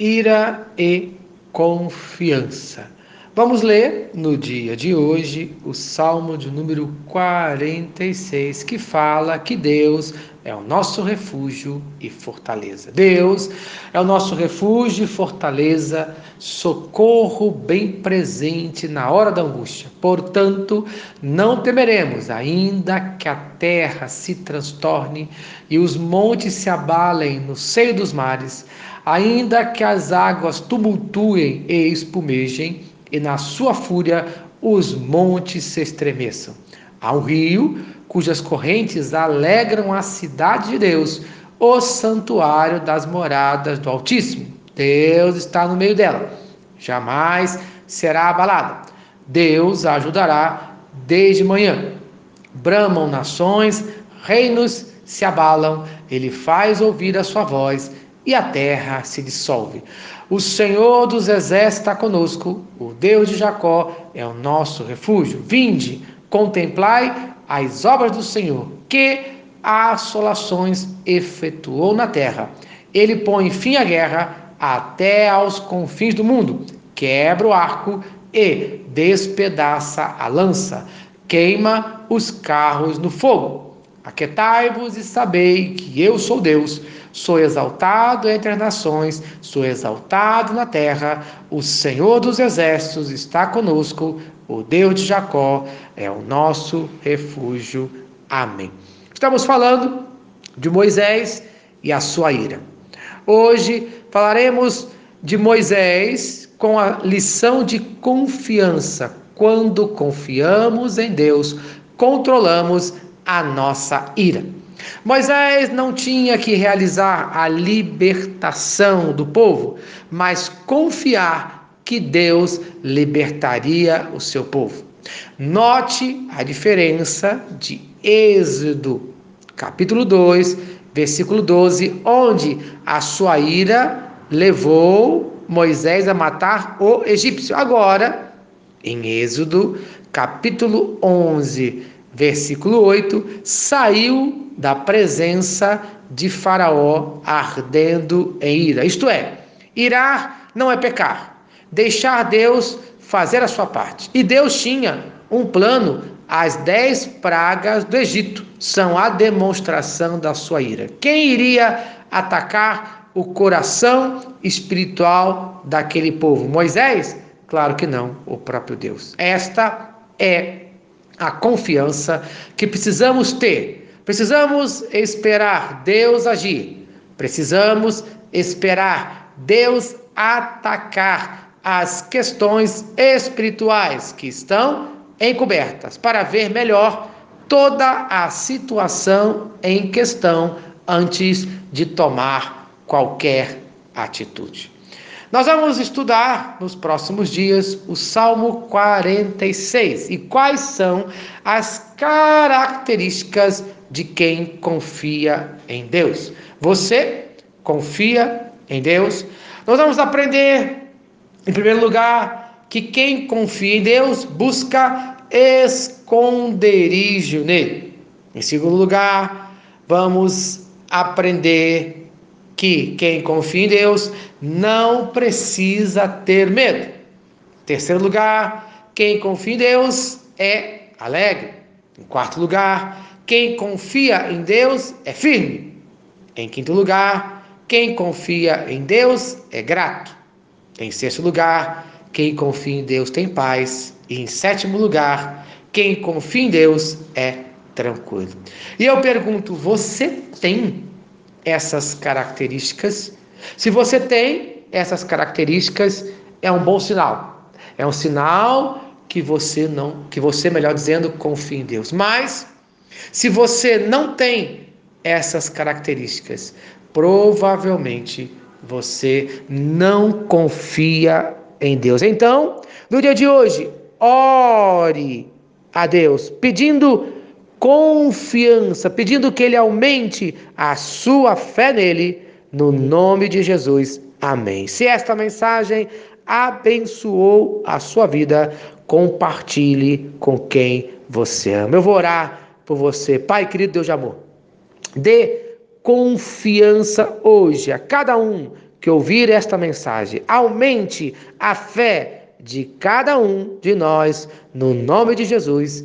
ira e confiança. Vamos ler no dia de hoje o Salmo de número 46, que fala que Deus é o nosso refúgio e fortaleza. Deus é o nosso refúgio e fortaleza, socorro bem presente na hora da angústia. Portanto, não temeremos, ainda que a terra se transtorne e os montes se abalem no seio dos mares, ainda que as águas tumultuem e espumejem e na sua fúria os montes se estremeçam. Há um rio cujas correntes alegram a cidade de Deus, o santuário das moradas do Altíssimo. Deus está no meio dela, jamais será abalada. Deus a ajudará desde manhã. Bramam nações, reinos se abalam, ele faz ouvir a sua voz e a terra se dissolve. O Senhor dos exércitos está conosco, o Deus de Jacó é o nosso refúgio. Vinde, contemplai as obras do Senhor, que assolações efetuou na terra. Ele põe fim à guerra até aos confins do mundo, quebra o arco e despedaça a lança, queima os carros no fogo. Aquetai-vos e sabei que eu sou Deus Sou exaltado entre as nações, sou exaltado na terra. O Senhor dos exércitos está conosco, o Deus de Jacó é o nosso refúgio. Amém. Estamos falando de Moisés e a sua ira. Hoje falaremos de Moisés com a lição de confiança. Quando confiamos em Deus, controlamos a nossa ira. Moisés não tinha que realizar a libertação do povo, mas confiar que Deus libertaria o seu povo. Note a diferença de Êxodo, capítulo 2, versículo 12, onde a sua ira levou Moisés a matar o egípcio. Agora, em Êxodo, capítulo 11, versículo 8, saiu da presença de Faraó ardendo em ira. Isto é, irar não é pecar, deixar Deus fazer a sua parte. E Deus tinha um plano, as dez pragas do Egito são a demonstração da sua ira. Quem iria atacar o coração espiritual daquele povo? Moisés? Claro que não, o próprio Deus. Esta é a confiança que precisamos ter Precisamos esperar Deus agir. Precisamos esperar Deus atacar as questões espirituais que estão encobertas para ver melhor toda a situação em questão antes de tomar qualquer atitude. Nós vamos estudar nos próximos dias o Salmo 46 e quais são as características de quem confia em Deus. Você confia em Deus? Nós vamos aprender, em primeiro lugar, que quem confia em Deus busca esconderijo nele. Em segundo lugar, vamos aprender que quem confia em Deus não precisa ter medo. Em terceiro lugar, quem confia em Deus é alegre. Em quarto lugar, quem confia em Deus é firme. Em quinto lugar, quem confia em Deus é grato. Em sexto lugar, quem confia em Deus tem paz. E em sétimo lugar, quem confia em Deus é tranquilo. E eu pergunto: você tem essas características? Se você tem essas características, é um bom sinal. É um sinal que você não, que você, melhor dizendo, confia em Deus. Mas se você não tem essas características, provavelmente você não confia em Deus. Então, no dia de hoje, ore a Deus, pedindo confiança, pedindo que Ele aumente a sua fé nele, no nome de Jesus. Amém. Se esta mensagem abençoou a sua vida, compartilhe com quem você ama. Eu vou orar por você. Pai querido Deus de amor, dê confiança hoje a cada um que ouvir esta mensagem aumente a fé de cada um de nós, no nome de Jesus.